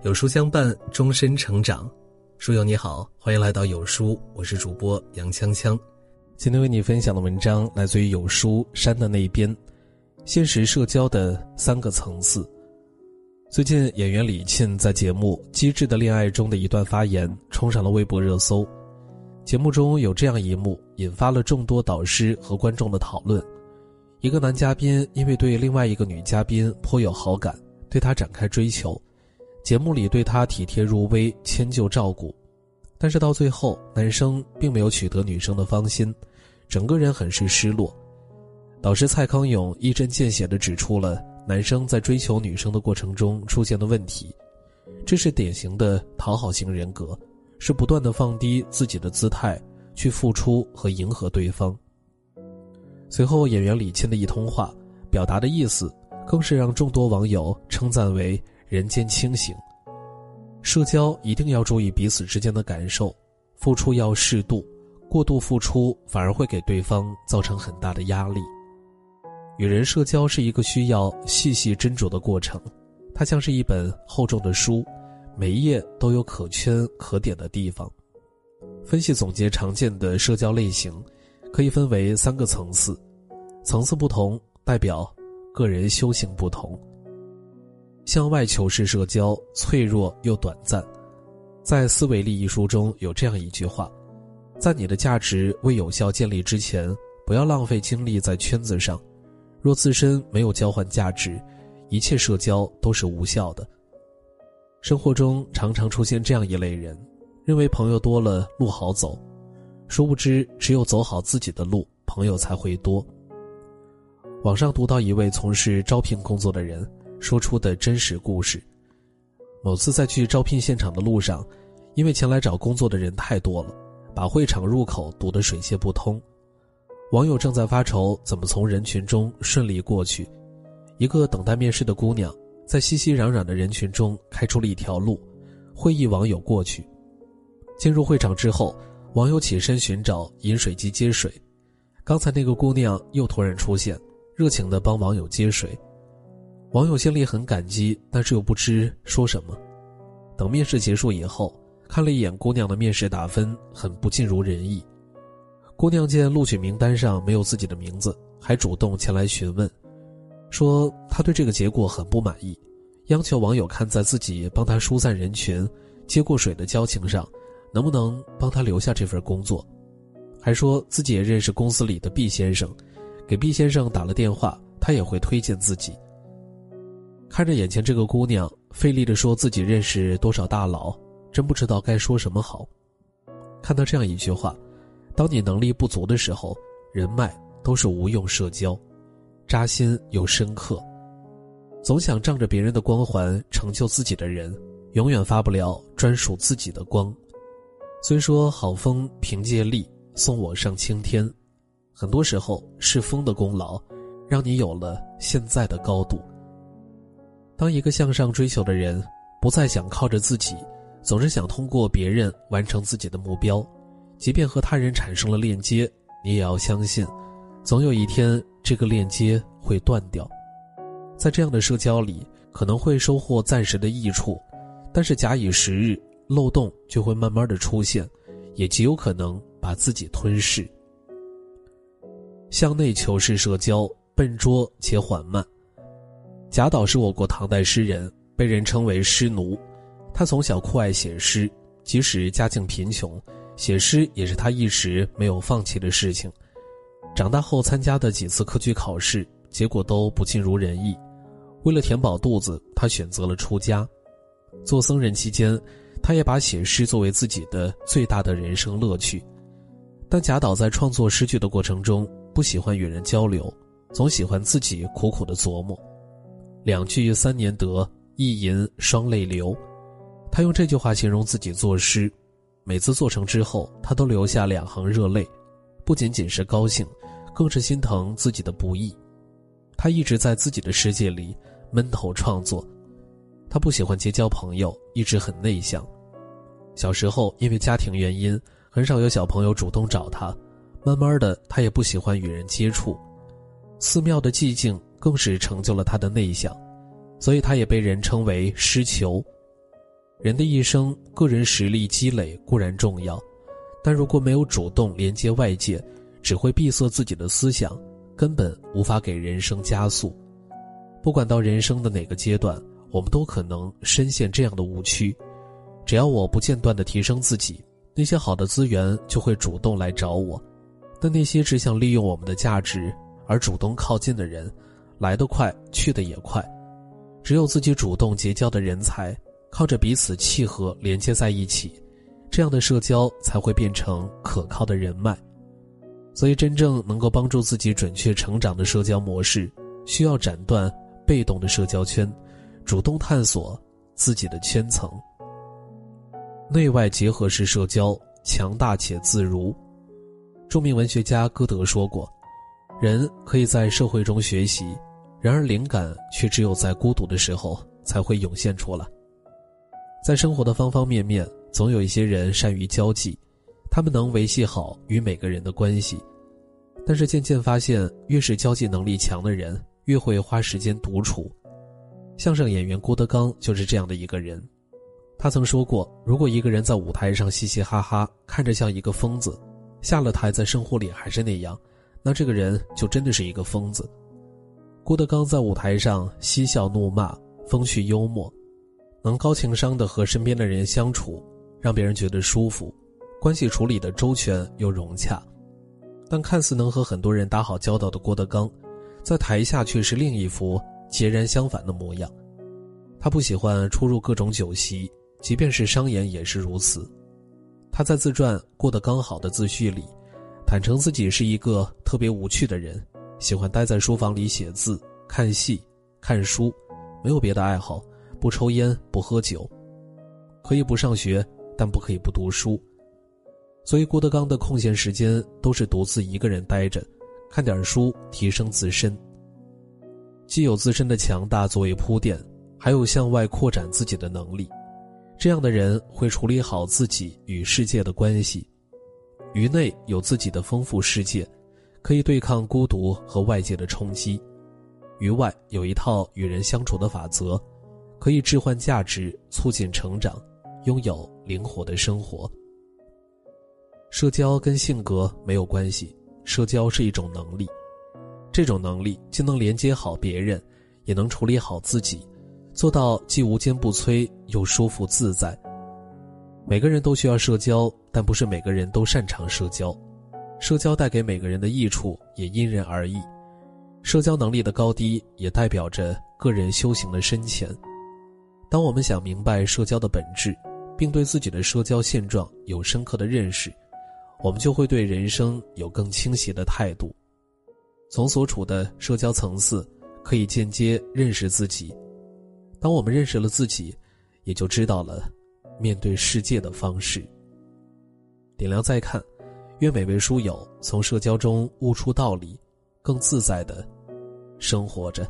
有书相伴，终身成长。书友你好，欢迎来到有书，我是主播杨锵锵。今天为你分享的文章来自于有书山的那边，现实社交的三个层次。最近演员李沁在节目《机智的恋爱》中的一段发言冲上了微博热搜。节目中有这样一幕，引发了众多导师和观众的讨论。一个男嘉宾因为对另外一个女嘉宾颇有好感，对她展开追求。节目里对他体贴入微、迁就照顾，但是到最后，男生并没有取得女生的芳心，整个人很是失落。导师蔡康永一针见血地指出了男生在追求女生的过程中出现的问题，这是典型的讨好型人格，是不断地放低自己的姿态去付出和迎合对方。随后，演员李沁的一通话，表达的意思，更是让众多网友称赞为。人间清醒，社交一定要注意彼此之间的感受，付出要适度，过度付出反而会给对方造成很大的压力。与人社交是一个需要细细斟酌的过程，它像是一本厚重的书，每一页都有可圈可点的地方。分析总结常见的社交类型，可以分为三个层次，层次不同代表个人修行不同。向外求是社交脆弱又短暂，在《思维力》一书中有这样一句话：在你的价值未有效建立之前，不要浪费精力在圈子上。若自身没有交换价值，一切社交都是无效的。生活中常常出现这样一类人，认为朋友多了路好走，殊不知只有走好自己的路，朋友才会多。网上读到一位从事招聘工作的人。说出的真实故事。某次在去招聘现场的路上，因为前来找工作的人太多了，把会场入口堵得水泄不通。网友正在发愁怎么从人群中顺利过去，一个等待面试的姑娘在熙熙攘攘的人群中开出了一条路，会意网友过去。进入会场之后，网友起身寻找饮水机接水，刚才那个姑娘又突然出现，热情地帮网友接水。网友心里很感激，但是又不知说什么。等面试结束以后，看了一眼姑娘的面试打分，很不尽如人意。姑娘见录取名单上没有自己的名字，还主动前来询问，说她对这个结果很不满意，央求网友看在自己帮她疏散人群、接过水的交情上，能不能帮她留下这份工作，还说自己也认识公司里的毕先生，给毕先生打了电话，他也会推荐自己。看着眼前这个姑娘，费力地说自己认识多少大佬，真不知道该说什么好。看到这样一句话：“当你能力不足的时候，人脉都是无用社交，扎心又深刻。总想仗着别人的光环成就自己的人，永远发不了专属自己的光。虽说好风凭借力，送我上青天，很多时候是风的功劳，让你有了现在的高度。”当一个向上追求的人，不再想靠着自己，总是想通过别人完成自己的目标，即便和他人产生了链接，你也要相信，总有一天这个链接会断掉。在这样的社交里，可能会收获暂时的益处，但是假以时日，漏洞就会慢慢的出现，也极有可能把自己吞噬。向内求是社交，笨拙且缓慢。贾岛是我国唐代诗人，被人称为诗奴。他从小酷爱写诗，即使家境贫穷，写诗也是他一时没有放弃的事情。长大后参加的几次科举考试，结果都不尽如人意。为了填饱肚子，他选择了出家。做僧人期间，他也把写诗作为自己的最大的人生乐趣。但贾岛在创作诗句的过程中，不喜欢与人交流，总喜欢自己苦苦的琢磨。两句三年得，一吟双泪流。他用这句话形容自己作诗，每次做成之后，他都留下两行热泪，不仅仅是高兴，更是心疼自己的不易。他一直在自己的世界里闷头创作，他不喜欢结交朋友，一直很内向。小时候因为家庭原因，很少有小朋友主动找他，慢慢的，他也不喜欢与人接触，寺庙的寂静。更是成就了他的内向，所以他也被人称为失球。人的一生，个人实力积累固然重要，但如果没有主动连接外界，只会闭塞自己的思想，根本无法给人生加速。不管到人生的哪个阶段，我们都可能深陷这样的误区。只要我不间断的提升自己，那些好的资源就会主动来找我。但那些只想利用我们的价值而主动靠近的人，来得快，去得也快。只有自己主动结交的人才。靠着彼此契合连接在一起，这样的社交才会变成可靠的人脉。所以，真正能够帮助自己准确成长的社交模式，需要斩断被动的社交圈，主动探索自己的圈层。内外结合式社交，强大且自如。著名文学家歌德说过：“人可以在社会中学习，然而灵感却只有在孤独的时候才会涌现出来。”在生活的方方面面，总有一些人善于交际，他们能维系好与每个人的关系。但是渐渐发现，越是交际能力强的人，越会花时间独处。相声演员郭德纲就是这样的一个人。他曾说过：“如果一个人在舞台上嘻嘻哈哈，看着像一个疯子，下了台在生活里还是那样，那这个人就真的是一个疯子。”郭德纲在舞台上嬉笑怒骂，风趣幽默。能高情商的和身边的人相处，让别人觉得舒服，关系处理的周全又融洽。但看似能和很多人打好交道的郭德纲，在台下却是另一副截然相反的模样。他不喜欢出入各种酒席，即便是商演也是如此。他在自传《过得刚好》的自序里，坦诚自己是一个特别无趣的人，喜欢待在书房里写字、看戏、看书，没有别的爱好。不抽烟，不喝酒，可以不上学，但不可以不读书。所以郭德纲的空闲时间都是独自一个人待着，看点书，提升自身。既有自身的强大作为铺垫，还有向外扩展自己的能力。这样的人会处理好自己与世界的关系，于内有自己的丰富世界，可以对抗孤独和外界的冲击；于外有一套与人相处的法则。可以置换价值，促进成长，拥有灵活的生活。社交跟性格没有关系，社交是一种能力，这种能力既能连接好别人，也能处理好自己，做到既无坚不摧又舒服自在。每个人都需要社交，但不是每个人都擅长社交，社交带给每个人的益处也因人而异，社交能力的高低也代表着个人修行的深浅。当我们想明白社交的本质，并对自己的社交现状有深刻的认识，我们就会对人生有更清晰的态度。从所处的社交层次，可以间接认识自己。当我们认识了自己，也就知道了面对世界的方式。点亮再看，约每位书友从社交中悟出道理，更自在的生活着。